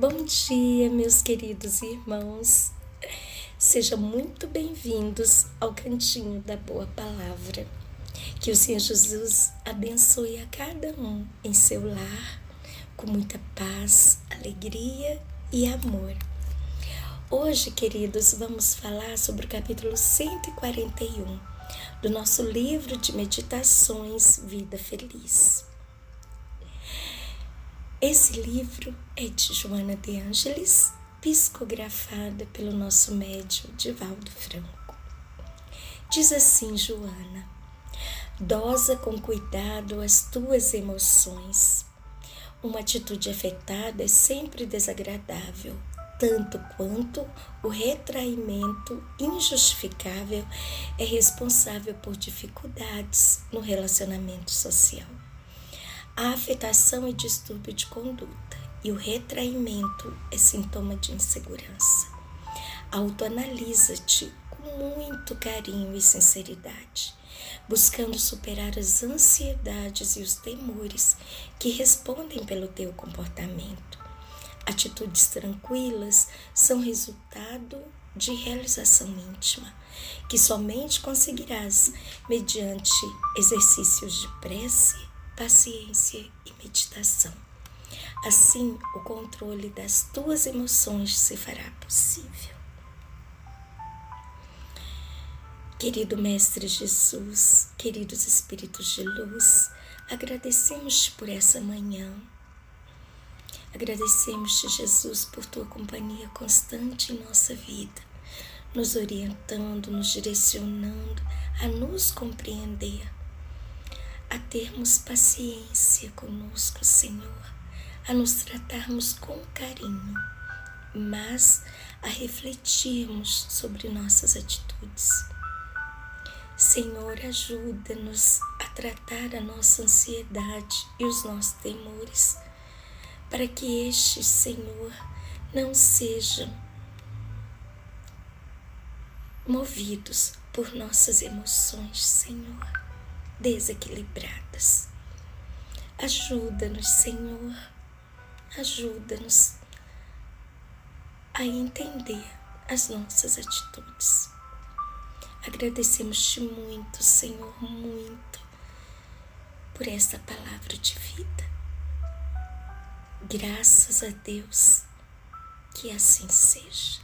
Bom dia, meus queridos irmãos. Sejam muito bem-vindos ao Cantinho da Boa Palavra. Que o Senhor Jesus abençoe a cada um em seu lar, com muita paz, alegria e amor. Hoje, queridos, vamos falar sobre o capítulo 141 do nosso livro de meditações Vida Feliz. Esse livro é de Joana de Ângeles, psicografada pelo nosso médium Divaldo Franco. Diz assim Joana: Dosa com cuidado as tuas emoções. Uma atitude afetada é sempre desagradável, tanto quanto o retraimento injustificável é responsável por dificuldades no relacionamento social. A afetação é distúrbio de conduta e o retraimento é sintoma de insegurança. Autoanalisa-te com muito carinho e sinceridade, buscando superar as ansiedades e os temores que respondem pelo teu comportamento. Atitudes tranquilas são resultado de realização íntima, que somente conseguirás mediante exercícios de prece paciência e meditação. Assim, o controle das tuas emoções se fará possível. Querido Mestre Jesus, queridos Espíritos de Luz, agradecemos-te por essa manhã. Agradecemos-te, Jesus, por tua companhia constante em nossa vida, nos orientando, nos direcionando a nos compreender a termos paciência conosco, Senhor, a nos tratarmos com carinho, mas a refletirmos sobre nossas atitudes. Senhor, ajuda-nos a tratar a nossa ansiedade e os nossos temores, para que estes, Senhor, não sejam movidos por nossas emoções, Senhor desequilibradas. Ajuda-nos, Senhor, ajuda-nos a entender as nossas atitudes. Agradecemos-te muito, Senhor, muito, por esta palavra de vida. Graças a Deus, que assim seja.